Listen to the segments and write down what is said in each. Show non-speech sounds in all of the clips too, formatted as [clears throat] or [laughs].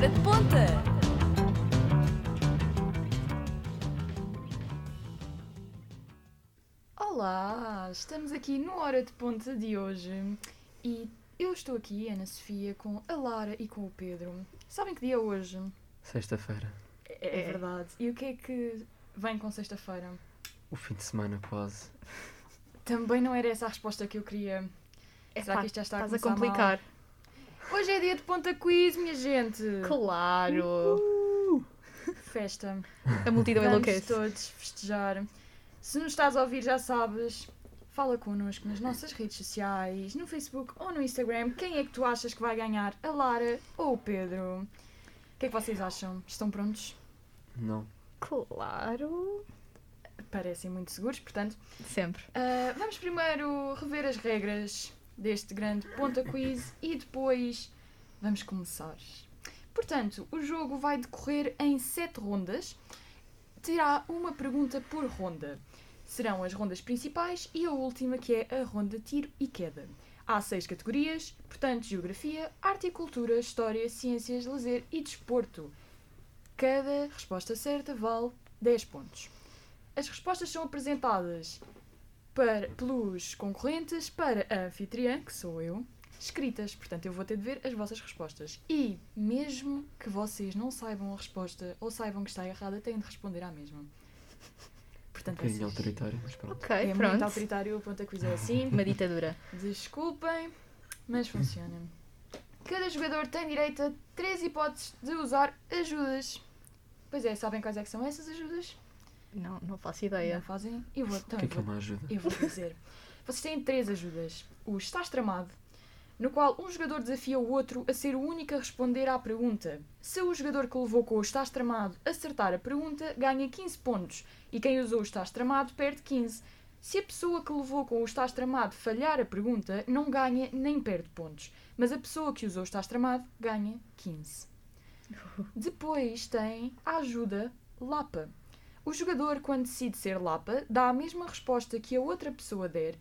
Hora de Ponta. Olá, estamos aqui no Hora de Ponta de hoje e eu estou aqui, Ana Sofia, com a Lara e com o Pedro. Sabem que dia é hoje? Sexta-feira. É, verdade. E o que é que vem com sexta-feira? O fim de semana quase. Também não era essa a resposta que eu queria. Será Epá, que isto já está a Estás a complicar. mal? Hoje é dia de Ponta Quiz, minha gente! Claro. Festa. [laughs] A multidão Vamos enlouquece. todos festejar. Se nos estás a ouvir, já sabes, fala connosco nas nossas redes sociais, no Facebook ou no Instagram. Quem é que tu achas que vai ganhar? A Lara ou o Pedro? O que é que vocês acham? Estão prontos? Não. Claro. Parecem muito seguros, portanto. Sempre. ah, vamos primeiro rever as regras deste grande Ponta Quiz e depois vamos começar. Portanto, o jogo vai decorrer em sete rondas. Terá uma pergunta por ronda. Serão as rondas principais e a última, que é a ronda tiro e queda. Há seis categorias, portanto, geografia, arte e cultura, história, ciências, lazer e desporto. Cada resposta certa vale 10 pontos. As respostas são apresentadas para, pelos concorrentes para a anfitriã, que sou eu, escritas. Portanto, eu vou ter de ver as vossas respostas. E, mesmo que vocês não saibam a resposta ou saibam que está errada, têm de responder à mesma. Um Portanto, bocadinho vocês- autoritário, mas pronto. Ok, é muito pronto. autoritário o ponto a quiz é assim. [laughs] Uma ditadura. Desculpem, mas funciona. Cada jogador tem direito a três hipóteses de usar ajudas. Pois é, sabem quais é que são essas ajudas? Não, não faço Não ideia. fazem? Eu vou, O então, que é que é uma ajuda? eu vou dizer. Vocês têm três ajudas. O Estás Tramado, no qual um jogador desafia o outro a ser o único a responder à pergunta. Se o jogador que levou com o Estás Tramado acertar a pergunta, ganha 15 pontos. E quem usou o Estás Tramado perde 15. Se a pessoa que levou com o Estás Tramado falhar a pergunta, não ganha nem perde pontos. Mas a pessoa que usou o Estás Tramado ganha 15. [laughs] Depois tem a ajuda Lapa. O jogador, quando decide ser Lapa, dá a mesma resposta que a outra pessoa der.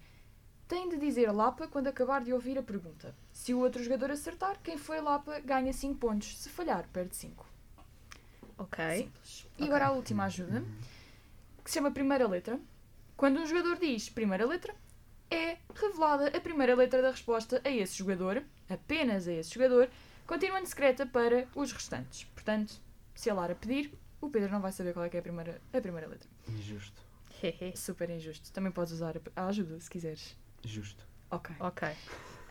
Tem de dizer Lapa quando acabar de ouvir a pergunta. Se o outro jogador acertar, quem foi Lapa ganha 5 pontos. Se falhar, perde 5. Ok. Simples. E agora a última ajuda, que se chama Primeira Letra. Quando um jogador diz Primeira Letra, é revelada a primeira letra da resposta a esse jogador, apenas a esse jogador, continuando secreta para os restantes. Portanto, se a Lara pedir, o Pedro não vai saber qual é que é a primeira, a primeira letra. Injusto. Hehe. Super injusto. Também podes usar a ajuda se quiseres. Justo. Ok. ok.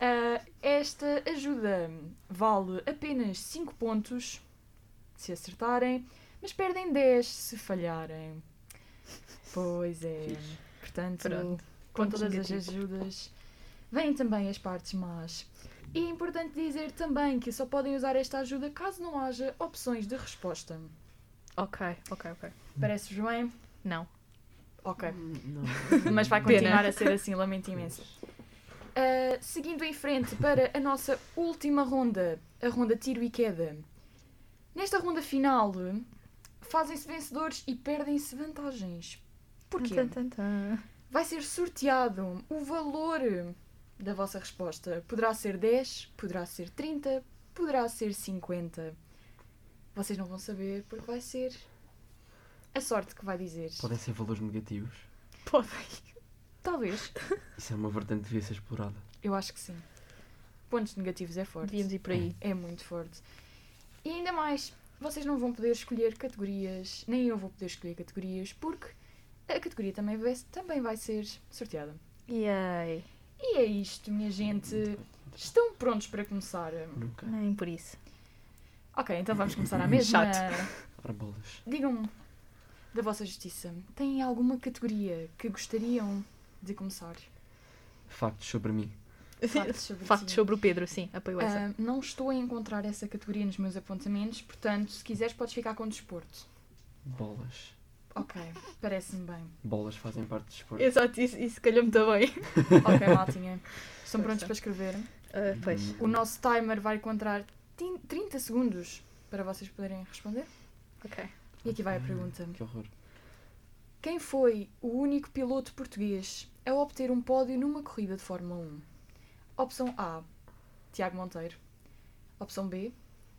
Ah, esta ajuda vale apenas 5 pontos se acertarem, mas perdem 10 se falharem. Pois é. Fixe. Portanto, Pronto. com Pontos todas as ajudas, vêm também as partes más. E é importante dizer também que só podem usar esta ajuda caso não haja opções de resposta. Ok, ok, ok. Parece-vos bem? Não. Ok. Não. [laughs] mas vai continuar a ser assim, lamento imenso. Uh, seguindo em frente para a nossa última ronda, a ronda tiro e queda. Nesta ronda final, fazem-se vencedores e perdem-se vantagens. Porquê? Vai ser sorteado o valor da vossa resposta. Poderá ser 10, poderá ser 30, poderá ser 50. Vocês não vão saber porque vai ser a sorte que vai dizer. Podem ser valores negativos. Podem. Talvez. Isso é uma vertente que devia ser explorada. Eu acho que sim. Pontos negativos é forte. Devíamos ir por aí. É muito forte. E ainda mais, vocês não vão poder escolher categorias, nem eu vou poder escolher categorias, porque a categoria também vai, também vai ser sorteada. Yay. E é isto, minha gente. Estão prontos para começar? Nunca. Nem por isso. Ok, então vamos começar à [laughs] mesma. Ora bolas. Digam-me, da vossa justiça, têm alguma categoria que gostariam de começar? Factos sobre mim. Factos sobre Factos sobre o Pedro, sim. Apoio essa. Ah, não estou a encontrar essa categoria nos meus apontamentos, portanto, se quiseres, podes ficar com desporto. Bolas. Ok, parece-me bem. Bolas fazem parte do desporto. Exato, isso, isso calhou-me também. Ok, [laughs] maltinha. Estão prontos para escrever? Ah, pois. O nosso timer vai contar tin- 30 segundos para vocês poderem responder. Ok. E aqui vai a pergunta. Que horror. Quem foi o único piloto português a obter um pódio numa corrida de Fórmula 1? Opção A, Tiago Monteiro. Opção B,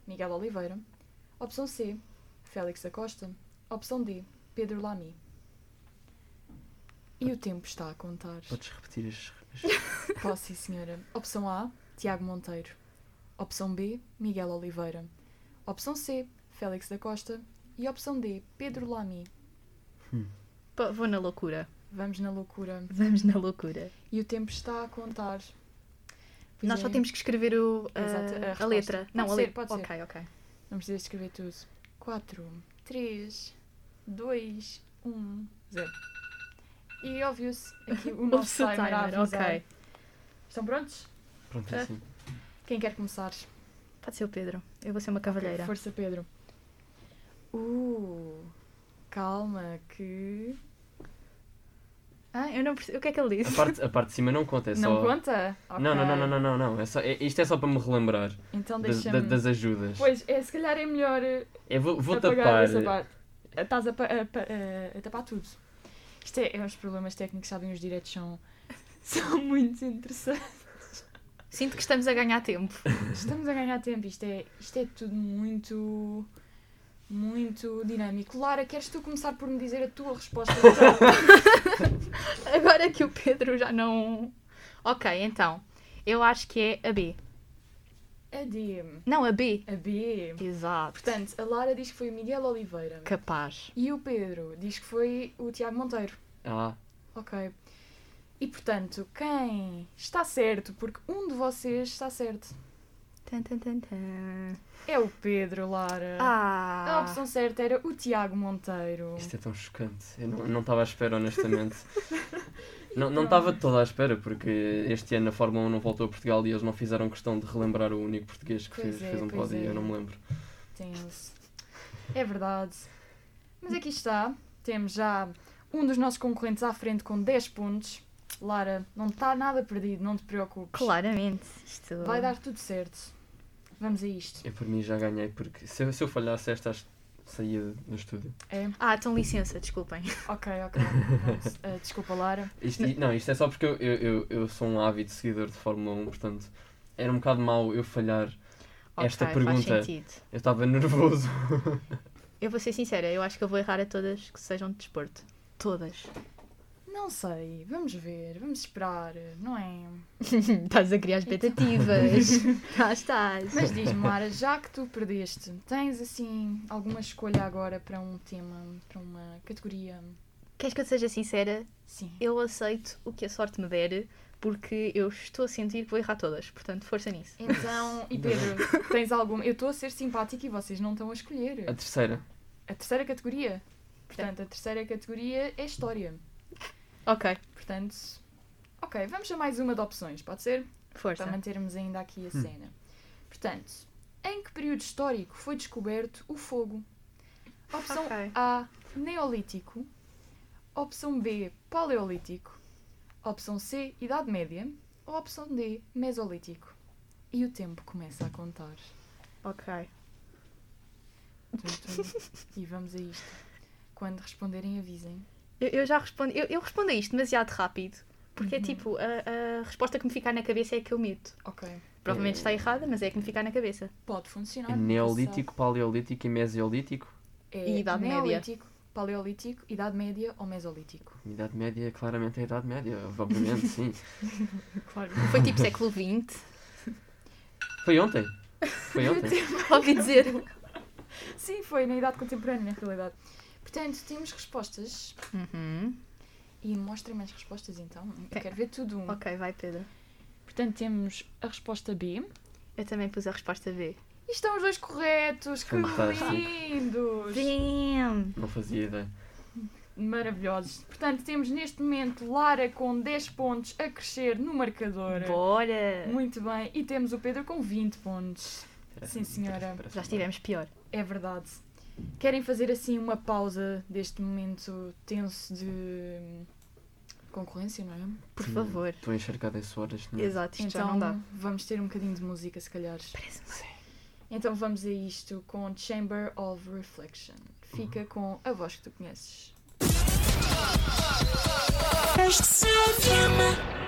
Miguel Oliveira. Opção C, Félix Acosta. Opção D, Pedro Lamy. E o tempo está a contar. Podes repetir as. [laughs] as- Posso, sim, senhora. Opção A, Tiago Monteiro. Opção B, Miguel Oliveira. Opção C, Félix da Costa. E opção D, Pedro Lamy. Pô, Vou na loucura. Vamos na loucura. Vamos na loucura. E o tempo está a contar. Pois Nós é, só temos que escrever o, a, Exato, a a letra. Pode Não, a ser, letra. pode ser. Ok, ok. Não precisas escrever tudo. 4, 3, 2, 1, 0. E ouviu-se aqui o [laughs] nosso o timer a timer, avisar. ok. Estão prontos? Pronto, é assim. Quem quer começar? Pode ser o Pedro. Eu vou ser uma cavalheira. Força, Pedro. Uh, calma que... Ah, eu não percebi. O que é que ele A disse? parte, a parte de cima não conta, é Não só. conta? Não, não, não, não, não, não, não. É só, é- isto é só para me relembrar Então das, deixa-me... da- das ajudas. Pois, é, se calhar é melhor eh, Eu vou, vou apagar tapar. essa parte. Estás a, a pa- a- a tapar tudo. Isto é, é os problemas técnicos, sabem, os diretos são, [laughs] são muito interessantes. Sinto que estamos a ganhar tempo. [laughs] Estamos a ganhar tempo, isto é, isto é tudo muito, muito dinâmico. Lara, queres tu começar por me dizer a tua resposta? [laughs] Agora que o Pedro já não. Ok, então. Eu acho que é a B. a D. Não, a B. A B. Exato. Portanto, a Lara diz que foi o Miguel Oliveira. Capaz. E o Pedro diz que foi o Tiago Monteiro. Ah, Ok. E portanto, quem está certo, porque um de vocês está certo, Tan, tan, tan, tan. é o Pedro Lara. Ah. A opção certa era o Tiago Monteiro. isto é tão chocante. Eu não- estava à espera, honestamente. [laughs] Não não estava toda à espera, porque este ano a Fórmula 1 não voltou a Portugal e eles não fizeram questão de relembrar o único português que Pois fez, é, fez um pódio é. eu não me lembro. Temos. É verdade. Mas aqui está. Temos já um dos nossos concorrentes à frente com 10 pontos. Lara, não está nada perdido, não te preocupes. Claramente. Isto. Vai dar tudo certo. Vamos a isto. Eu por mim já ganhei, porque se eu, se eu falhasse esta, saía do estúdio. É? Ah, então licença, desculpem. Ok, ok. [laughs] Ah, desculpa, Lara. Isto, não, isto é só porque eu, eu, eu, eu sou um ávido seguidor de Fórmula 1, portanto era um bocado mau eu falhar. Esta Ok, pergunta- Faz sentido. Eu estava nervoso. Eu vou ser sincera, eu acho que eu vou errar a todas que sejam de desporto. Todas. Não sei, vamos ver, vamos esperar, não é? [laughs] estás a criar expectativas. [laughs] Já estás. Mas diz-me, Lara, já que tu perdeste, tens assim alguma escolha agora para um tema, para uma categoria? Queres que eu te seja sincera? Sim. Eu aceito o que a sorte me der, porque eu estou a sentir que vou errar todas. Portanto, força nisso. Então, e Pedro, [laughs] tens alguma? Eu estou a ser simpática e vocês não estão a escolher. A terceira. A terceira categoria. Portanto, a terceira categoria é História. Ok, Portanto, ok, vamos a mais uma de opções, pode ser? força. Para mantermos ainda aqui a cena. Portanto, em que período histórico foi descoberto o fogo? Opção Ok. A, Neolítico. Opção B, Paleolítico. Opção C, Idade Média. Ou opção D, Mesolítico. E o tempo começa a contar. Ok. Tum, tum. E vamos a isto. Quando responderem, avisem. Eu, eu já respondo. Eu, eu respondo a isto demasiado rápido. Porque é Uhum. tipo, a, a resposta que me ficar na cabeça é a que eu meto. Ok. Provavelmente É. está errada, mas é a que me ficar na cabeça. Pode funcionar. É Neolítico, Paleolítico e Mesolítico. É E Idade Média. Neolítico, Paleolítico, Idade Média ou Mesolítico. Idade Média, claramente é a Idade Média, obviamente, sim. [laughs] Claro. Foi tipo século XX. Foi ontem. Foi ontem. [laughs] Ouvi dizer. Sim, foi na idade contemporânea, na realidade. Portanto, temos respostas. Uhum. E mostrem-me as respostas então. Eu Ok. quero ver tudo. Ok, vai Pedro. Portanto, temos a resposta B. Eu também pus a resposta B. E estão os dois corretos. Que lindos! Damn! Não fazia ideia. Maravilhosos. Portanto, temos neste momento Lara com 10 pontos a crescer no marcador. Bora! Muito bem. E temos o Pedro com 20 pontos. Sim, senhora. Já estivemos pior. É verdade. Querem fazer assim uma pausa deste momento tenso de concorrência, não é? Por Sim, favor. Estou encharcado em suor este momento. Exato, isto já Então não dá. vamos ter um bocadinho de música, se calhar. Parece-me. Então vamos a isto com Chamber of Reflection. Fica com a voz que tu conheces. FM.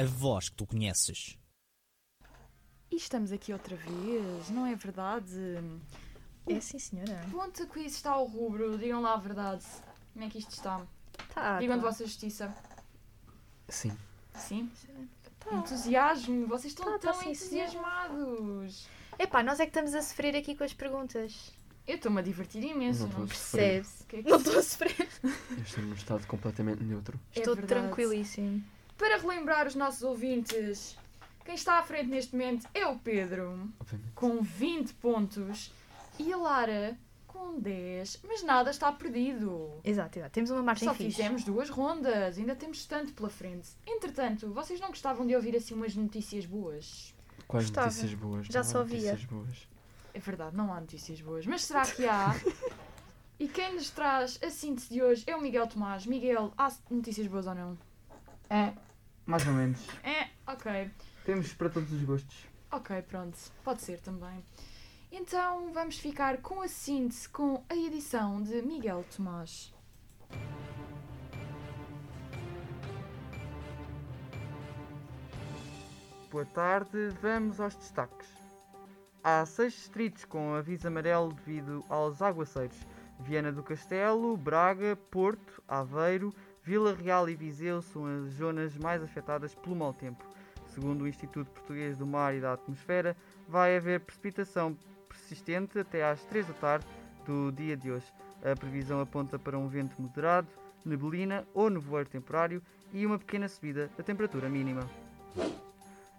A voz que tu conheces. E estamos aqui outra vez, não é verdade? É sim, senhora. Ponta quiz está ao rubro, digam lá a verdade. Como é que isto está? Tá, digam de tá. vossa justiça. Sim. Sim? Tá. Entusiasmo, vocês estão Tá, tá, tão sim, senhor. entusiasmados. Epá, nós é que estamos a sofrer aqui com as perguntas. Eu estou-me a divertir imenso. Não Não. Percebes? que é que Não estou a sofrer. Eu estou num estado completamente neutro. É Estou verdade. tranquilíssimo. Para relembrar os nossos ouvintes, quem está à frente neste momento é o Pedro, Obviamente. com 20 pontos, e a Lara com 10, mas nada está perdido. Exato, exato. Temos uma margem Só fixe. fizemos duas rondas, ainda temos tanto pela frente. Entretanto, vocês não gostavam de ouvir assim umas notícias boas? Quais Gostava. notícias boas? Já Não há só via. Notícias boas. É verdade, não há notícias boas, mas será que há? [laughs] e quem nos traz a síntese de hoje é o Miguel Tomás. Miguel, há notícias boas ou não? É, mais ou menos. É, ok. Temos para todos os gostos. Ok, pronto. Pode ser também. Então vamos ficar com a síntese com a edição de Miguel Tomás. Boa tarde, vamos aos destaques. Há seis distritos com aviso amarelo devido aos aguaceiros. Viana do Castelo, Braga, Porto, Aveiro, Vila Real e Viseu são as zonas mais afetadas pelo mau tempo. Segundo o Instituto Português do Mar e da Atmosfera, vai haver precipitação persistente até às 3 da tarde do dia de hoje. A previsão aponta para um vento moderado, neblina ou nevoeiro temporário e uma pequena subida da temperatura mínima.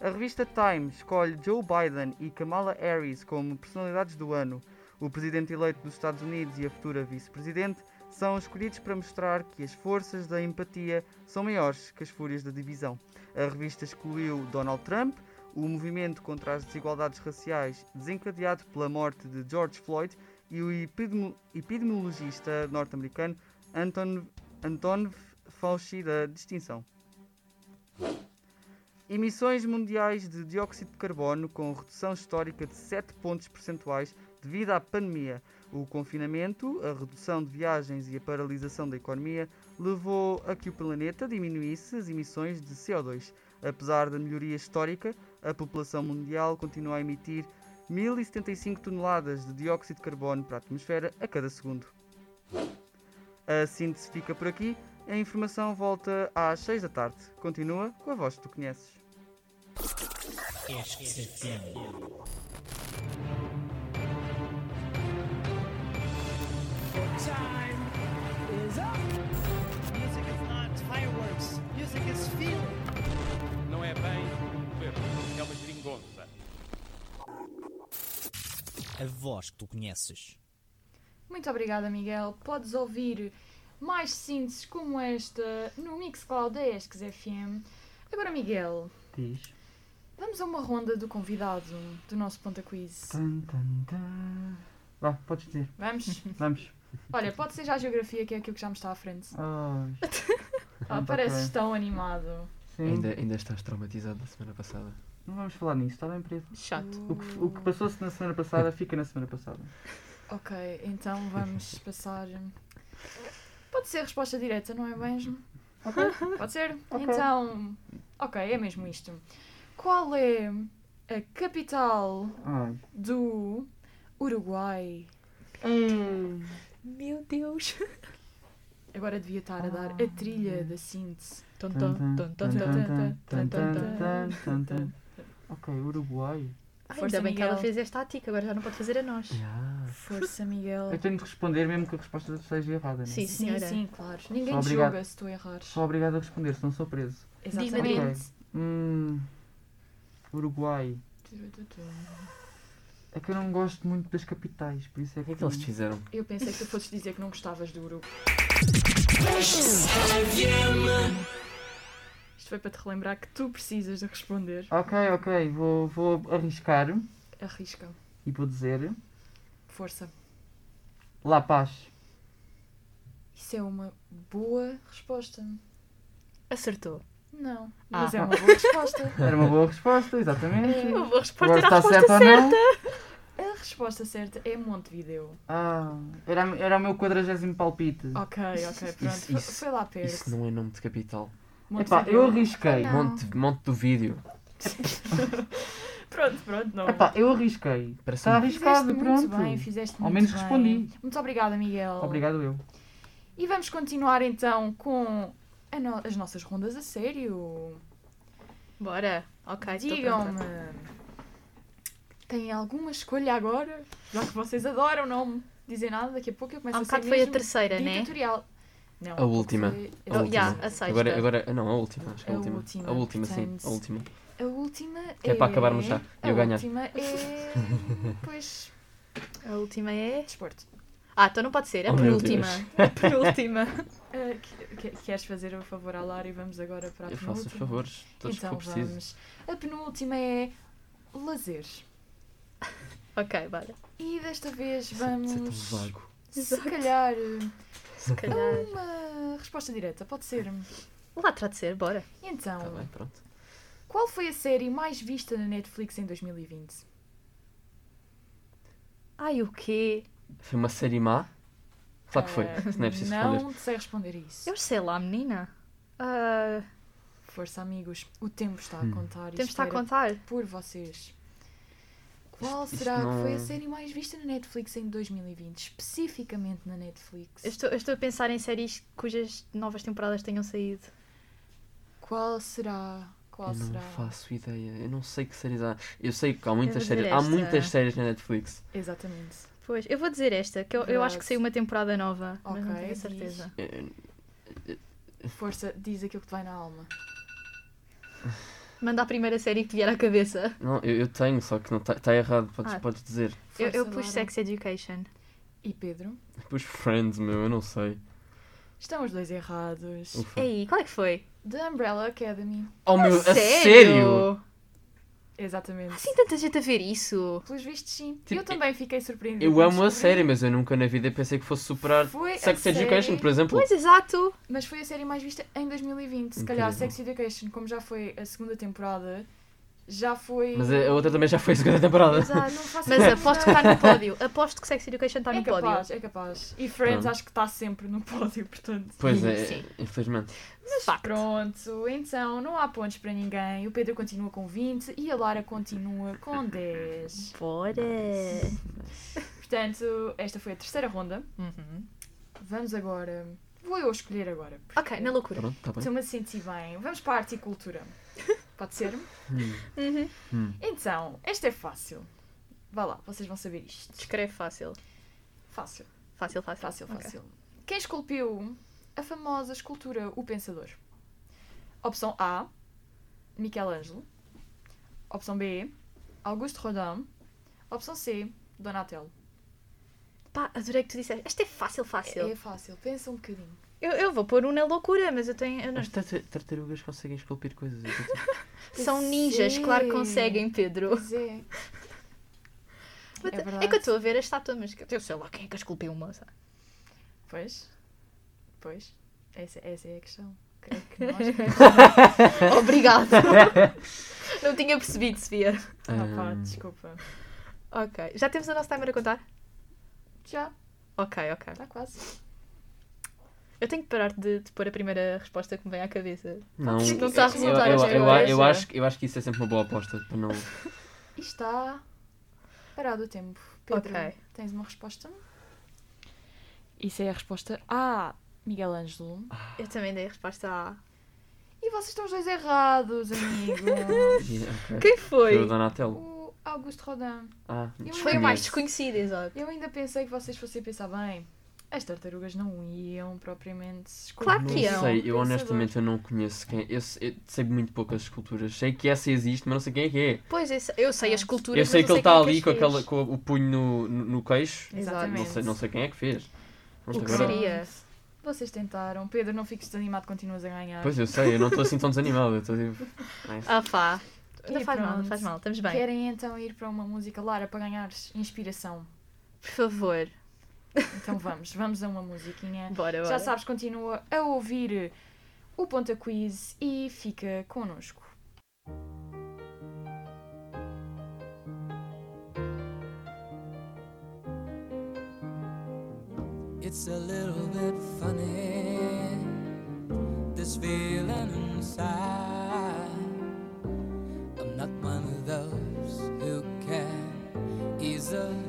A revista Time escolhe Joe Biden e Kamala Harris como personalidades do ano. O presidente eleito dos Estados Unidos e a futura vice-presidente são escolhidos para mostrar que as forças da empatia são maiores que as fúrias da divisão. A revista excluiu Donald Trump, o movimento contra as desigualdades raciais desencadeado pela morte de George Floyd e o epidemi- epidemiologista norte-americano Anton, Anton Fauci da distinção. Emissões mundiais de dióxido de carbono com redução histórica de 7 pontos percentuais devido à pandemia. O confinamento, a redução de viagens e a paralisação da economia levou a que o planeta diminuísse as emissões de CO2. Apesar da melhoria histórica, a população mundial continua a emitir 1075 toneladas de dióxido de carbono para a atmosfera a cada segundo. A síntese fica por aqui. A informação volta às 6 da tarde. Continua com a voz que tu conheces. Time is up. Music is not fireworks. Music is feeling. Não é bem um verbo, é uma geringonça. A voz que tu conheces. Muito obrigada, Miguel. Podes ouvir mais sínteses como esta no Mixcloud da Esques FM. Agora, Miguel, Diz. vamos a uma ronda do convidado do nosso Ponta Quiz. Tan, tan, tan. Vá, podes dizer. Vamos? Vamos. Olha, pode ser já a geografia, que é aquilo que já me está à frente. Ai. Ah, [laughs] Pronto, pareces ok. tão animado. Sim. Ainda, ainda estás traumatizado da semana passada. Não vamos falar nisso, está bem preso. Chato. O que, o que passou-se na semana passada fica na semana passada. [laughs] Ok, então vamos passar. Pode ser resposta direta, não é mesmo? [laughs] Pode ser? Ok. Então. Ok, é mesmo isto. Qual é a capital Ai. do Uruguai? Hum. Meu Deus. Agora devia estar a dar a trilha da síntese. Ok, Uruguai. Ai, Força, Ainda bem que ela Miguel. fez esta a ti, que agora já não pode fazer a nós. Ah, Força, Miguel. Eu tenho de responder mesmo que a resposta seja errada, não é? Sim, Sim, sim, claro. Ninguém Só te obrigado. julga se tu errares. Sou obrigado a responder, senão sou preso. Exatamente. Hum. Uruguai. É que eu não gosto muito das capitais, por isso é o que. que é que eles te fizeram? Eu pensei que tu fosses dizer que não gostavas do Uruguai. Isto foi para te relembrar que tu precisas de responder. Ok, ok, vou, vou arriscar Arrisca. e vou dizer Força. La Paz. Isso é uma boa resposta. Acertou. Não. Ah. Mas é uma boa resposta. [laughs] Era uma boa resposta, exatamente. Uma boa resposta Agora era a está resposta ou não? A resposta certa é Montevideo. Ah, era, era o meu quadragésimo palpite. Ok, ok, pronto. Isso- Foi- isso- Foi lá perto. Isso não é nome de capital. Epá, eu arrisquei. Não. Monte, monte do vídeo. [laughs] Pronto, pronto, não. Epá, eu arrisquei. Parece Está Fizeste arriscado, muito pronto. bem, fizeste Ao muito menos bem. respondi. Muito obrigada, Miguel. Obrigado eu. E vamos continuar então com a no- as nossas rondas a sério. Bora. Ok, Digam-me, têm alguma escolha agora? Já que vocês adoram não me dizer nada, daqui a pouco eu começo Há um a ser bocado foi a terceira, né? ditatorial. Não, A última. foi- A última. yeah, a sexta. Agora, agora, não, a última. Acho que a A última. última, A última, sim. portanto, A última. A última Que é para acabarmos já, e eu a ganhar. última é. [laughs] Pois. A última é. Desporto. Ah, então não pode ser. A Oh, meu penúltima. A penúltima. Ah, [laughs] que- que- queres fazer o favor à Lara e vamos agora para a Eu faço os penúltima? favores, todos então que preciso. vamos. A penúltima é lazer. [laughs] ok, bora. E desta vez Isso é tão vamos. vago. Se calhar. eh, Se calhar. Uma resposta direta, pode ser. Lá terá de ser, bora. Então, Está Tá bem, pronto. qual foi a série mais vista na Netflix em 2020? Ai, o quê? Foi uma série má? Claro que foi. Isso não é preciso responder. Não sei responder a isso. Eu sei lá, menina. Ah, Força, amigos. O tempo está a Hum. contar. e temos de estar a contar. por vocês. Qual Isto- isto será que foi a não- série mais vista na Netflix em 2020? Especificamente na Netflix. Eu estou, eu estou a pensar em séries cujas novas temporadas tenham saído. Qual será? Qual Eu não será? faço ideia. Eu não sei que séries há. Eu sei que há muitas séries. Há muitas séries na Netflix. Exatamente. Pois, eu vou dizer esta, que eu, eu acho que saiu uma temporada nova, mas não Ok, tenho a diz. certeza. Eh, Força, diz aquilo que te vai na alma. Manda a primeira série que te vier à cabeça. Não, eu, eu tenho, só que não está errado. Podes, Ah. podes dizer. Eu, eu Força, pus. Sex Education. E Pedro? Pus Friends, meu, eu não sei. Estão os dois errados. Ufa. Ei, qual é que foi? The Umbrella Academy. Oh meu, a sério? Exatamente. Assim tanta gente a ver isso. Pelos vistos, sim. Tipo, eu também fiquei surpreendida. Eu amo a série, mas eu nunca na vida pensei que fosse superar Foi a Sex Education, série- por exemplo. Pois, exato. Mas foi a série mais vista em 2020. Se calhar Incrível. Sex Education, como já foi a segunda temporada, já foi. Mas a a outra também já foi a segunda temporada. Exato, não faço Mas ideia. aposto que está no [laughs] pódio. Aposto que Sex Education está É no pódio. capaz, é capaz. E Friends Pronto. acho que está sempre no pódio, portanto. Pois é, Sim. infelizmente. Facto. Pronto, então não há pontos para ninguém. O Pedro continua com 20 e a Lara continua com 10. Bora. Portanto, esta foi a terceira ronda. Uhum. Vamos agora. Vou eu escolher agora. Ok, na loucura. Pronto, bem. Estou-me a sentir bem. Vamos para a arte e cultura. Pode ser? Hum, Uhum. hum. Então, esta é fácil. Vá lá, vocês vão saber isto. Descreve fácil. Fácil, Fácil, fácil. fácil, fácil. Quem esculpiu a famosa escultura O Pensador? Opção A, Michelangelo. Opção B, Auguste Rodin. Opção C, Donatello. Pá, adorei que tu disseste. Esta é fácil, fácil. É fácil, pensa um bocadinho. Eu, eu vou pôr um na loucura, mas eu tenho. eu não- As tarta- tartarugas conseguem esculpir coisas. [laughs] São ninjas, Sim. claro que conseguem, Pedro. Pois é. [laughs] Mas É é, que eu estou a ver a estátua, mas que- eu sei lá quem é que esculpiu uma. sabe? Pois. Pois. Essa, essa é a questão. Creio que nós. [laughs] Obrigada. não tinha percebido, Sofia. Ah, pá, Ahm, desculpa. Ok. Já temos o nosso timer a contar? Já, Ok, ok. está quase. Eu tenho que parar de, de pôr a primeira resposta que me vem à cabeça. Não, Não eu, está a eu, resultar eu, eu, agora. eu acho, que- eu acho que isso é sempre uma boa aposta. Para não... [laughs] E está parado o tempo. Pedro, Ok. tens uma resposta? Isso é a resposta A, Miguel Ângelo. Eu também dei a resposta A. E vocês estão os dois errados, amigos. [laughs] E- ok. Quem Foi o foi? Donatello. o Augusto Rodin. Ah, Eu Foi o mais desconhecido, exato. Eu ainda pensei que vocês fossem pensar bem. As tartarugas não iam propriamente escolher Claro Não que iam. sei, eu honestamente eu não conheço quem. Eu, sei- eu sei muito poucas esculturas. Sei que essa existe, mas não sei quem é que é. Pois, eu sei, as culturas, Eu sei mas que não ele está é ali com, aquela, com o punho no, no, no queixo. Exatamente. Não sei, não sei quem é que fez. Pronto, O que agora- seria? Vocês tentaram. Pedro, não fiques desanimado, continuas a ganhar. Pois eu sei, eu não estou assim tão desanimado. Eu estou tipo. [laughs] nice. Ah pá. Não faz mal, não faz mal. Estamos bem. Querem então ir para uma música, Lara, para ganhares inspiração? Por favor. Então vamos, vamos a uma musiquinha. Bora, bora. Já sabes, continua a ouvir o Ponta Quiz e fica connosco. It's a little bit funny this feeling inside. I'm not one of those who can easily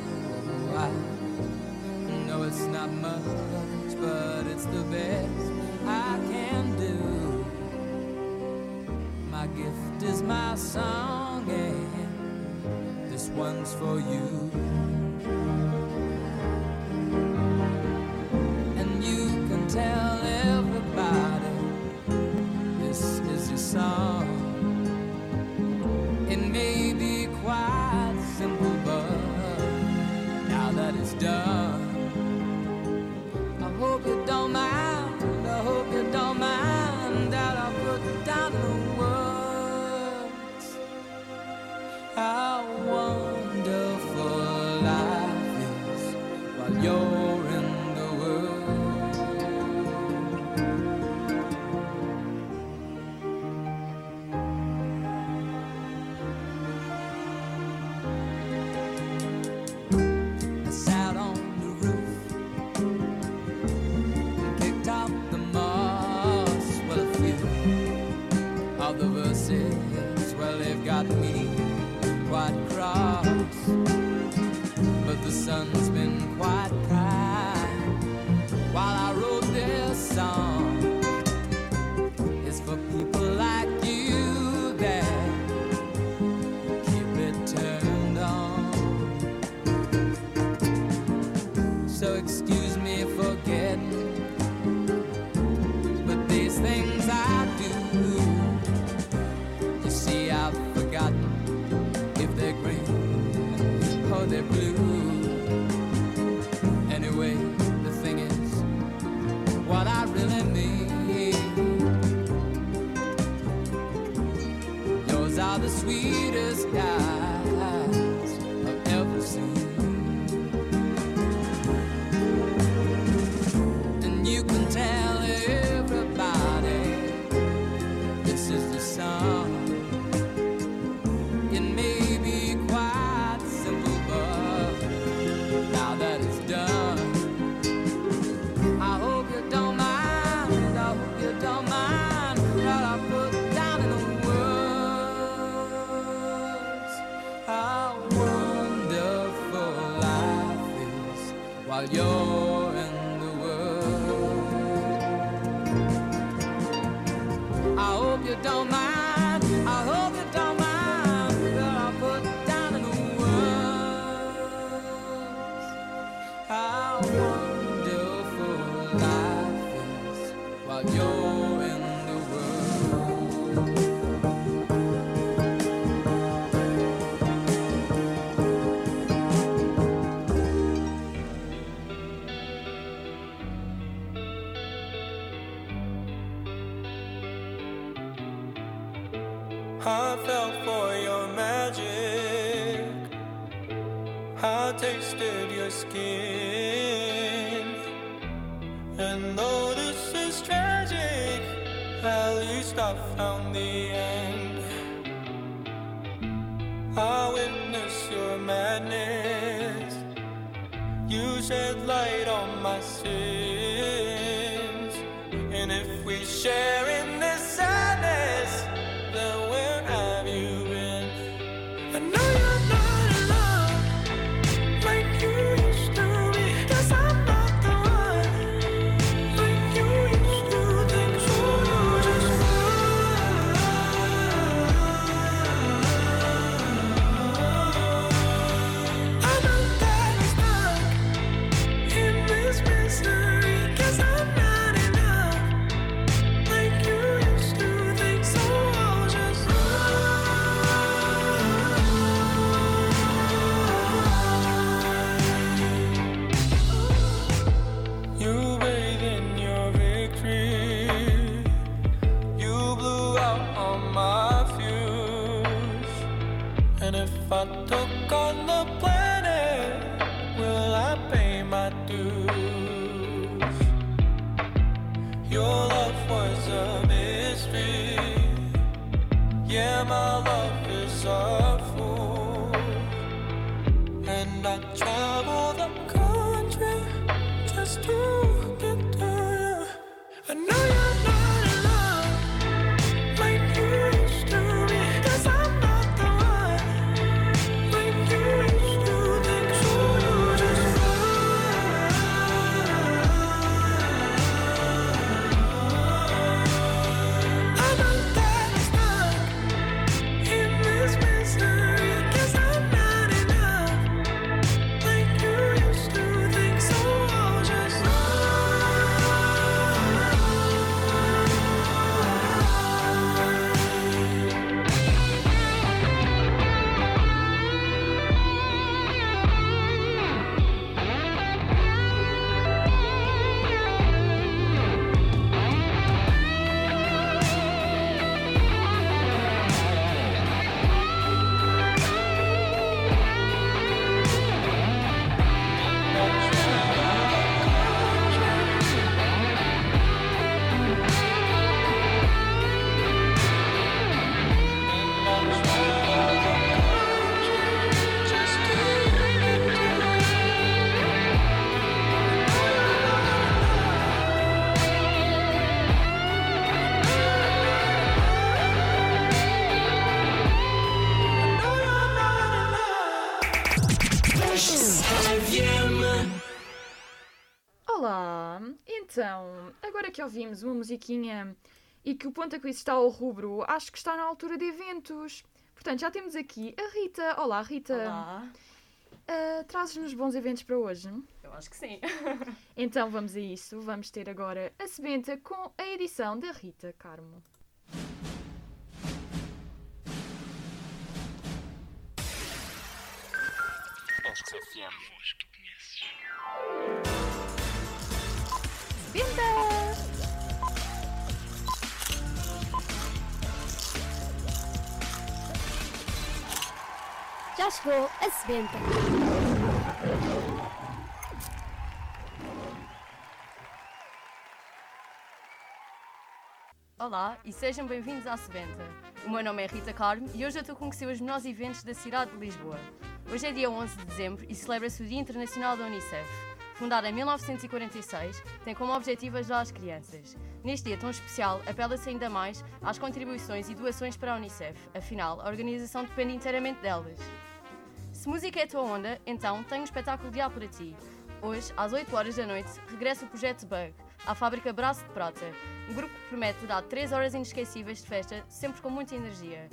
I know it's not much, but it's the best I can do. My gift is my song, and this one's for you. their blue. at least I found the end. I witness your madness. You shed light on my sins. And if we share in Então, agora que ouvimos uma musiquinha e que o Ponta Quiz está ao rubro, acho que está na altura de eventos. Portanto, já temos aqui a Rita. Olá, Rita. Olá. Ah, Trazes-nos bons eventos para hoje? Eu acho que sim. [laughs] Então vamos a isso. Vamos ter agora a Sebenta com a edição da Rita Carmo. Sebenta! Já chegou a sebenta. Olá e sejam bem-vindos à Sebenta. O meu nome é Rita Carmo e hoje eu estou a conhecer os melhores eventos da cidade de Lisboa. Hoje é dia 11 de dezembro e celebra-se o Dia Internacional da Unicef. Fundada em 1946, tem como objetivo ajudar as crianças. Neste dia tão especial, apela-se ainda mais às contribuições e doações para a Unicef, afinal, a organização depende inteiramente delas. Se música é a tua onda, então tenho um espetáculo ideal para ti. Hoje, às 8 horas da noite, regressa o projeto Bug, à fábrica Braço de Prata. Um grupo que promete dar 3 horas inesquecíveis de festa, sempre com muita energia.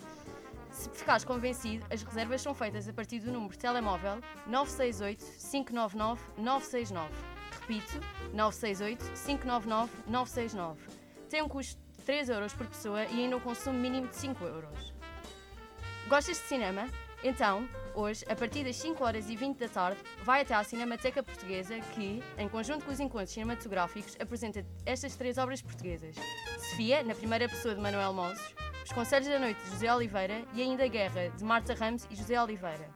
Se ficares convencido, as reservas são feitas a partir do número de telemóvel 968 599 969. Repito, 968 599 969. Tem um custo de 3 euros por pessoa e ainda um consumo mínimo de 5 euros. Gostas de cinema? Então, hoje, a partir das 5 horas e 20 da tarde, vai até à Cinemateca Portuguesa que, em conjunto com os encontros cinematográficos, apresenta estas três obras portuguesas. Sofia, na primeira pessoa de Manuel Mozes, Os Conselhos da Noite de José Oliveira e ainda Guerra, de Marta Ramos e José Oliveira.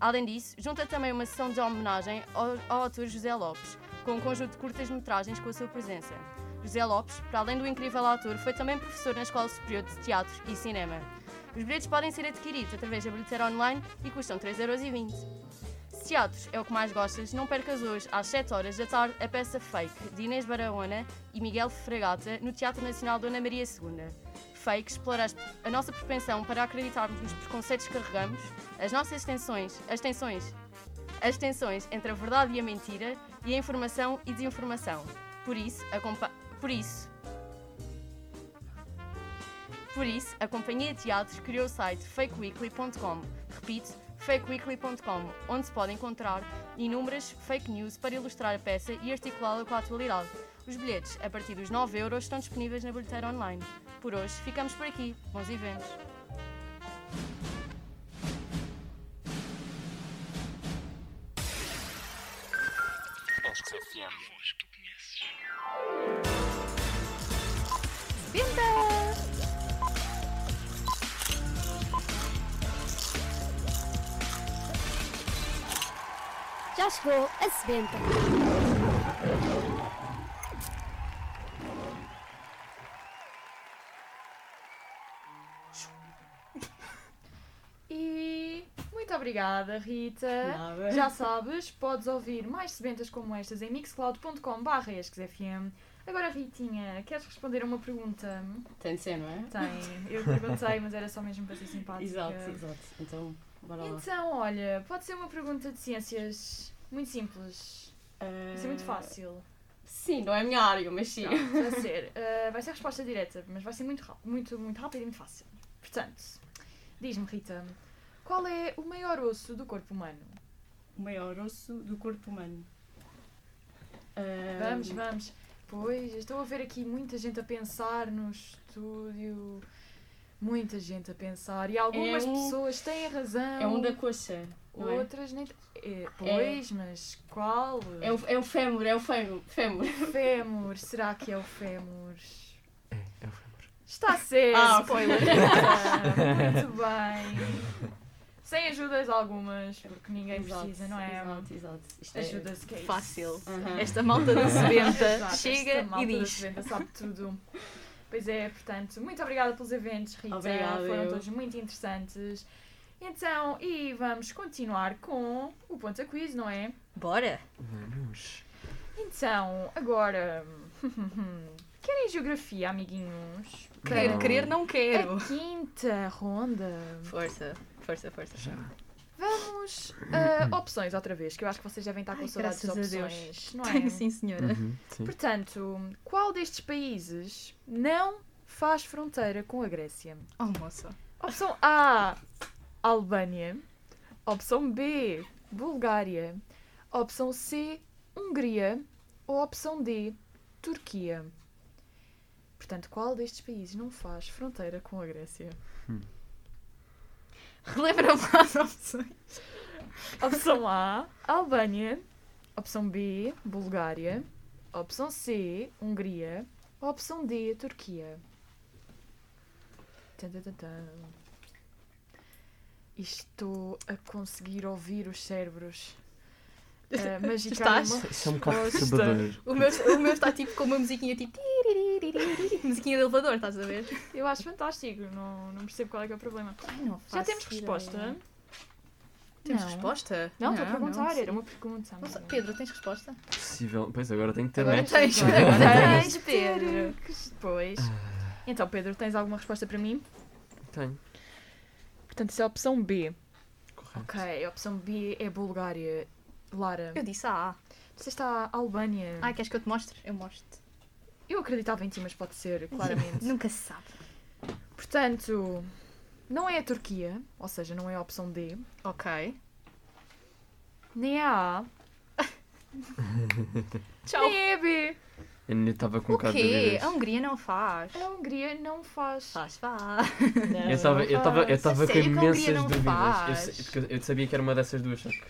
Além disso, junta também uma sessão de homenagem ao, ao autor José Lopes, com um conjunto de curtas-metragens com a sua presença. José Lopes, para além do incrível autor, foi também professor na Escola Superior de Teatro e Cinema. Os bilhetes podem ser adquiridos através da bilheteira online e custam 3,20€. Se teatros é o que mais gostas, não percas hoje, às 7 horas da tarde, a peça Fake, de Inês Barahona e Miguel Fragata, no Teatro Nacional Dona Maria II. Fake explora a nossa propensão para acreditarmos nos preconceitos que carregamos, as nossas tensões, as tensões, as tensões entre a verdade e a mentira e a informação e desinformação. Por isso, por isso, por isso, a companhia de teatros criou o site fakeweekly.com. Repito, fakeweekly.com, onde se pode encontrar inúmeras fake news para ilustrar a peça e articulá-la com a atualidade. Os bilhetes, a partir dos 9 euros, estão disponíveis na bilheteira online por hoje. Ficamos por aqui. Bons eventos! Já chegou a 70. Muito obrigada, Rita. Nada. Já sabes, podes ouvir mais sebentas como estas em mixcloud.com.br. Agora, Ritinha, queres responder a uma pergunta? Tem de ser, não é? Tem. Eu perguntei, mas era só mesmo para ser simpática. Exato, exato. Então, bora lá. Então, olha, pode ser uma pergunta de ciências muito simples. Vai ser muito Eh, fácil. Sim, não é a minha área, mas sim. Não, vai [laughs] ser. eh, vai ser a resposta direta, mas vai ser muito muito, muito rápido e muito fácil. Portanto, diz-me, Rita, qual é o maior osso do corpo humano? O maior osso do corpo humano. Vamos, Ahm, vamos. Pois, estou a ver aqui muita gente a pensar no estúdio. Muita gente a pensar. E algumas É um- pessoas têm razão. É um da coxa. não é? Outras nem. É, pois, mas qual? É o, é o fémur, é o fémur. fémur. [laughs] Fémur. Será que é o fémur? É, é o fémur. Está certo. Ah, spoiler. Muito bem. Sem ajudas algumas, porque ninguém Exato, precisa, não é? Exato, exato. Isto é Ajuda-se que é. Fácil. Aham. Esta malta da [laughs] sebenta chega esta malta e da diz. Sebenta sabe tudo. Pois é, portanto, muito obrigada pelos eventos, Rita. Obrigada, Foram eu. todos muito interessantes. Então, e vamos continuar com o Ponta Quiz, não é? Bora! Vamos. Então, agora. [laughs] Querem geografia, amiguinhos? Querer, Não. querer, não quero. A quinta ronda. Força, força, força. Já. Vamos a opções outra vez, que eu acho que vocês devem estar com saudades de graças a Deus. opções, não é? Tenho sim, senhora. Uhum, sim. Portanto, qual destes países não faz fronteira com a Grécia? Oh, moça. Opção A, Albânia. Opção B, Bulgária. Opção C, Hungria. Ou opção D, Turquia. Portanto, qual destes países não faz fronteira com a Grécia? [laughs] Relembra-me as opções. Opção A, Albânia. Opção B, Bulgária. Opção C, Hungria. Opção D, Turquia. Estou a conseguir ouvir os cérebros. [laughs] Uh, magicar estás? uma Isso é um bocado perturbador. O meu, o meu está tipo com uma musiquinha tipo. [laughs] Musiquinha de elevador, estás a ver? Eu acho fantástico, não, não percebo qual é que é o problema. Ai, não Já temos ideia. resposta? Temos Não. resposta? Não, estou a perguntar, era uma pergunta. Pedro, tens resposta? Possível. Pois agora tenho que ter Agora tens. Agora [laughs] tens, Pedro. Pois. Então, Pedro, tens alguma resposta para mim? Tenho. Portanto, isso é a opção B. Correto. Ok, a opção B é Bulgária. Lara, Eu disse A. você está a Albânia. Ai, queres que eu te mostre? Eu mostro. Eu acreditava em ti, mas pode ser, claramente. Nunca se sabe. Portanto, não é a Turquia, ou seja, não é a opção D, Ok. nem é a A, [laughs] Tchau. nem é a B. Eu ainda estava com um O bocado de quê? dúvidas. A Hungria não faz. A Hungria não faz. Faz, faz. Não, Eu estava eu estava eu estava com sério que a Hungria imensas não dúvidas. Eu, faz? sei- porque eu sabia que era uma dessas duas, só que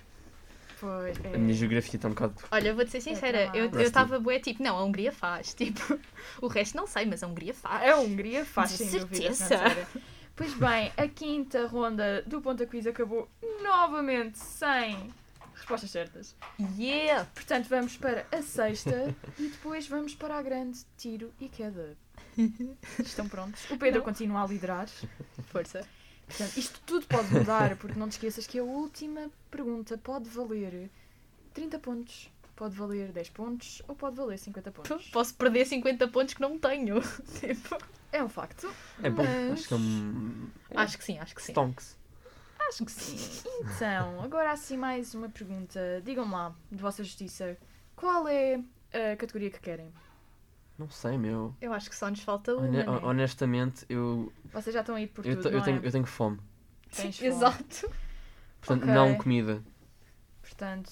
Pois, é. a minha geografia está um bocado. Olha, vou-te ser sincera, eu estava bué tipo, não, a Hungria faz. [laughs] Tipo, o resto não sei, mas a Hungria faz. A Hungria faz, De sem dúvida. certeza. Francesca. Pois bem, a quinta ronda do Ponta Quiz acabou novamente sem respostas certas. Yeah! Portanto, vamos para a sexta [laughs] e depois vamos para a grande tiro e queda. [laughs] Estão prontos? O Pedro Não. continua a liderar. Força. Portanto, isto tudo pode mudar, porque não te esqueças que a última pergunta pode valer 30 pontos, pode valer 10 pontos ou pode valer 50 pontos. Posso perder 50 pontos que não tenho. [laughs] Tipo, É um facto. É bom, Mas- acho que é um. acho que sim, acho que sim. Stonks. Acho que sim. Então, agora assim mais uma pergunta. Digam-me lá, de vossa justiça, qual é a categoria que querem? Não sei, meu. Eu acho que só nos falta uma. Hone- né? honestamente, eu, Vocês já estão a ir por eu, tudo, eu não tenho, é? eu tenho fome. Tens fome. Exato. Portanto, Ok. não comida. Portanto,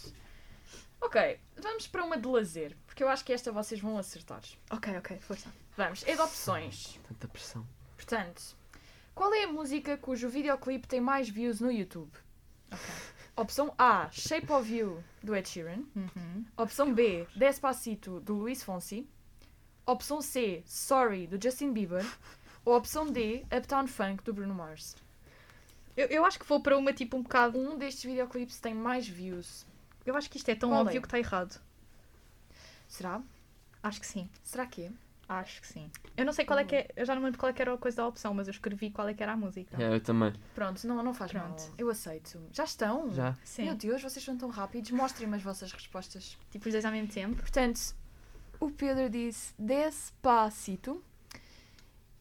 ok, vamos para uma de lazer, porque eu acho que esta vocês vão acertar. Ok, ok, força. Vamos, é de opções. Tanta pressão. Portanto, qual é a música cujo videoclipe tem mais views no YouTube? Opção A, Shape of You, do Ed Sheeran. Uhum. Opção B, Despacito, do Luís Fonsi. Opção C, Sorry, do Justin Bieber. Ou opção D, Uptown Funk, do Bruno Mars. Eu, eu acho que vou para uma tipo um bocado. Um destes videoclipes tem mais views Eu acho que isto é tão Qual óbvio é? que está errado. Será? Acho que sim. Será que é? Acho que sim. Eu não sei qual é que é. Eu já não me lembro qual é que era a coisa da opção, mas eu escrevi qual é que era a música. É, eu também. Pronto, não, não faz Pronto. mal. Eu aceito. Já estão? Já. Sim. Meu Deus, vocês são tão rápidos. Mostrem-me as vossas respostas. Tipo os dois ao mesmo tempo. Portanto, o Pedro disse Despacito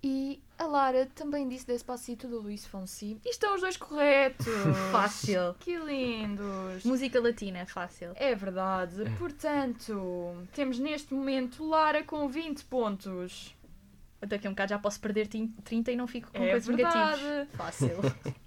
e a Lara também disse Despacito do Luís Fonsi. E estão os dois corretos. [laughs] Fácil. Que lindos. Música latina, é fácil. É verdade. Portanto, temos neste momento Lara com 20 pontos. Daqui a um bocado já posso perder tin- 30 e não fico com É coisas verdade. negativas. Fácil. [laughs]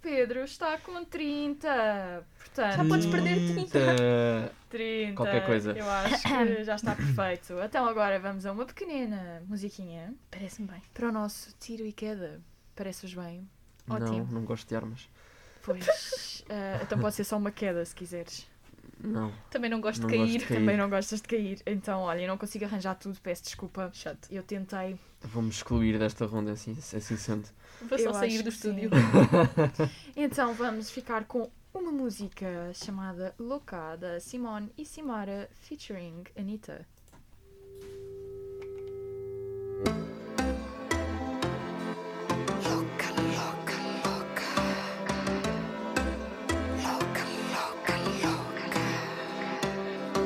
Pedro está com 30. Portanto, Já podes perder 30. Eh, 30. Qualquer coisa. Eu acho que [coughs] já está perfeito. Então agora vamos a uma pequenina musiquinha Parece-me bem. para o nosso tiro e queda. Parece-vos bem? não, Ótimo. não gosto de armas. Pois. eh, então pode ser só uma queda se quiseres. Não. Também não gosto Não de gosto cair. de cair. Também não gostas de cair. Então, olha, eu não consigo arranjar tudo, peço desculpa. Chato. Eu tentei. Vamos excluir desta ronda assim, assim sendo. Vou só Eu sair acho do que estúdio. [laughs] Então vamos ficar com uma música chamada Louca da Simone e Simara featuring Anitta.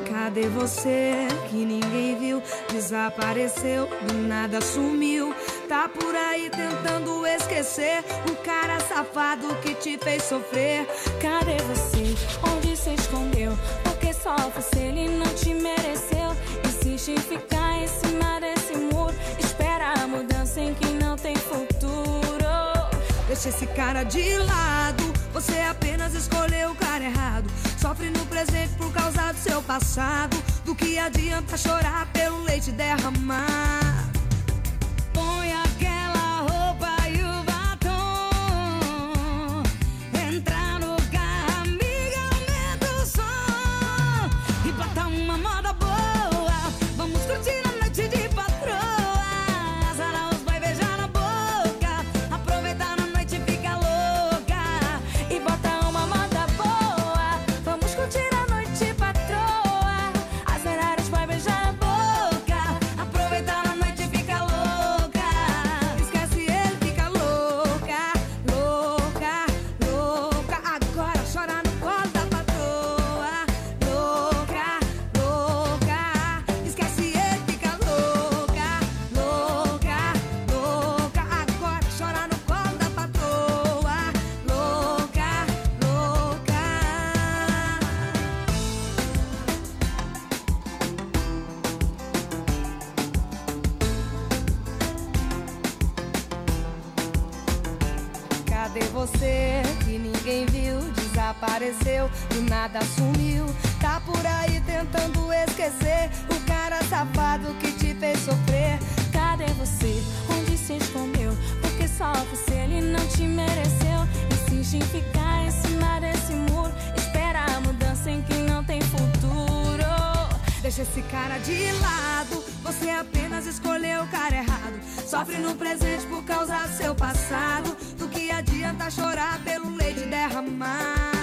Cadê você que ninguém viu? Desapareceu, do nada sumiu. Tá por aí tentando esquecer o cara safado que te fez sofrer. Cadê você? Onde se escondeu? Porque só você ele não te mereceu. Insiste em ficar em cima desse muro. Espera a mudança em quem não tem futuro. Deixa esse cara de lado. Você apenas escolheu o cara errado. Sofre no presente por causa do seu passado. Do que adianta chorar pelo leite derramar? Te mereceu. Insiste em ficar em cima desse muro. Espera a mudança em quem não tem futuro. Deixa esse cara de lado. Você apenas escolheu o cara errado. Sofre no presente por causa do seu passado. Do que adianta chorar pelo leite derramar?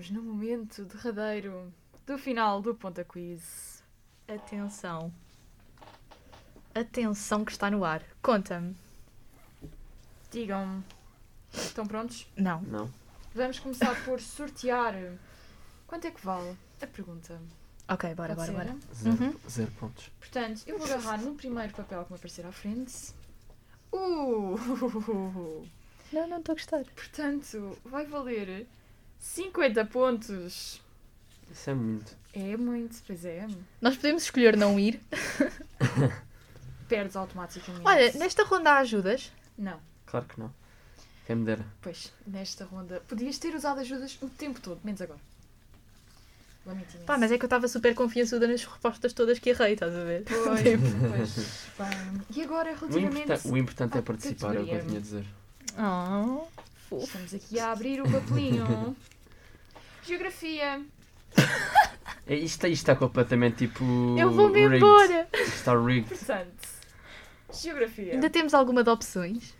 Estamos no momento derradeiro do final do Ponta Quiz. Atenção. Atenção que está no ar. Conta-me. Digam-me. Estão prontos? Não. Não. Vamos começar por sortear. Quanto é que vale a pergunta? Ok, bora, Pode bora, ser? bora. Zero, Uhum. zero pontos. Portanto, eu vou agarrar no primeiro papel que me aparecer à frente. Uh! Não, não estou a gostar. Portanto, vai valer 50 pontos. Isso é muito. É muito, pois é. Nós podemos escolher não ir. [laughs] Perdes automaticamente. Olha, nesta ronda há ajudas. Não. Claro que não. Quem me dera. Pois, nesta ronda. Podias ter usado ajudas o tempo todo, menos agora. Lamento. Pá, mas é que eu estava super confiançuda nas respostas todas que errei, estás a ver? Pois, [laughs] Tipo, pois. Bem, e agora, O, relativamente. importa- o importante é participar, é o que eu categoria. tinha a dizer. Oh, fofo. Estamos aqui a abrir o papelinho. [laughs] Geografia. É, Isto, está- isto está completamente tipo. Eu vou-me embora. Isto Está rigged. Portanto, geografia. Ainda temos alguma de opções?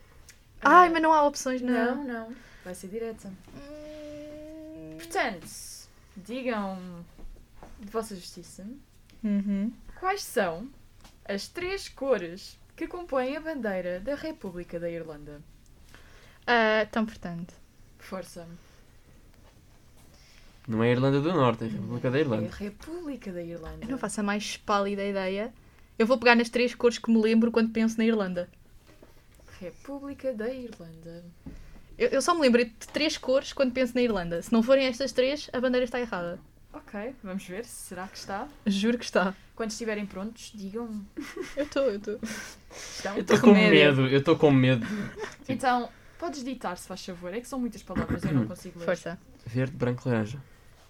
Ai, mas não há opções, não. Não, não. Vai ser direta. Portanto, digam de vossa justiça Uhum. quais são as três cores que compõem a bandeira da República da Irlanda. Ah, então, portanto. Força. Não é a Irlanda do Norte, é a República da É Irlanda. a República da Irlanda. Eu não faço a mais pálida ideia. Eu vou pegar nas três cores que me lembro quando penso na Irlanda. República da Irlanda. Eu, eu só me lembro de três cores quando penso na Irlanda. Se não forem estas três, a bandeira está errada. Ok, vamos ver. Será que está? Juro que está. Quando estiverem prontos, digam. [laughs] Eu estou, eu estou. Estão? Eu estou com medo, eu estou com medo. Então, podes ditar, se faz favor. É que são muitas palavras, eu não [clears throat] consigo ler. Força. Verde, branco, laranja.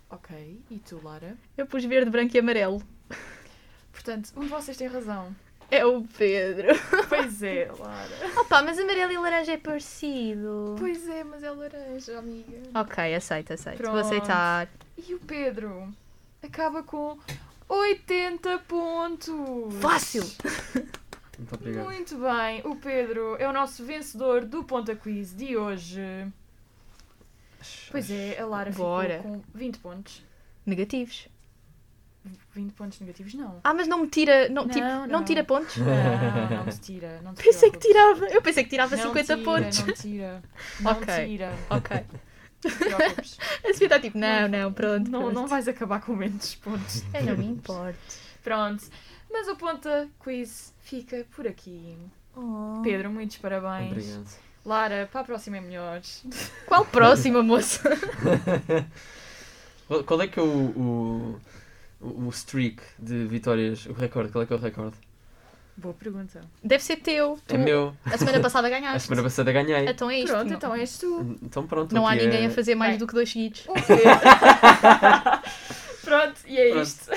Ok, e tu, Lara? Eu pus verde, branco e amarelo. Portanto, um de vocês tem razão. É o Pedro. [laughs] Pois é, Lara. Opa, mas amarelo e laranja é parecido. Pois é, mas é laranja, amiga. Ok, aceito, aceito. Vou Pronto. aceitar. E o Pedro acaba com 80 pontos. Fácil! [laughs] Muito obrigado. Muito bem, o Pedro é o nosso vencedor do Ponta Quiz de hoje. Pois é, a Lara Bora. ficou com 20 pontos. Negativos. 20 pontos negativos, não. Ah, mas não me tira. Não, Não, tipo, não. não. tira pontos? Não, não [laughs] te tira. Não Pensei que tirava. Eu pensei que tirava Não 50 tira, pontos. Não tira. Não Ok. tira. Ok. [laughs] A Sofia está tipo, não, não, pronto. Não, pronto. não vais acabar com menos pontos. Eu não me importo. Pronto. Mas o Ponta Quiz fica por aqui. Oh. Pedro, muitos parabéns. Obrigado. Lara, para a próxima é melhor. [laughs] Qual próxima, moça? [laughs] Qual, é que é o, o, o, streak de vitórias? O recorde? Qual é que é o recorde? Boa pergunta. Deve ser teu. Tu, É meu. A semana passada ganhaste. A semana passada ganhei. Então é isto. Pronto, não, então és tu. Então pronto. não há ninguém é... a fazer mais do que dois seguidos. [laughs] Pronto, e é Pronto. isto.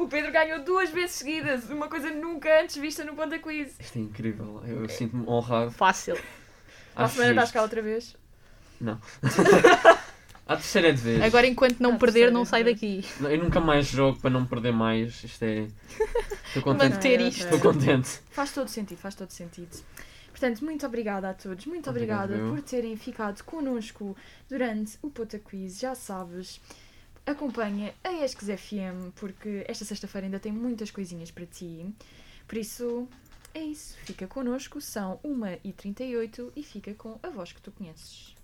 O Pedro ganhou duas vezes seguidas, uma coisa nunca antes vista no Ponta Quiz. Isto é incrível. Eu sinto-me honrado. Fácil. Acho semana justo. cá outra vez. Não. [laughs] À terceira de vez. Agora, enquanto não Ah, perder, não sai daqui. Eu nunca mais jogo para não perder mais. Isto é. Estou contente. Manter isto. Estou contente. Faz todo sentido, faz todo sentido. Portanto, muito obrigada a todos, muito Obrigado, obrigada eu. por terem ficado connosco durante o Pota Quiz. Já sabes, acompanha a Esques FM, porque esta sexta-feira ainda tem muitas coisinhas para ti. Por isso, é isso. Fica connosco, são 1h38 e fica com a voz que tu conheces.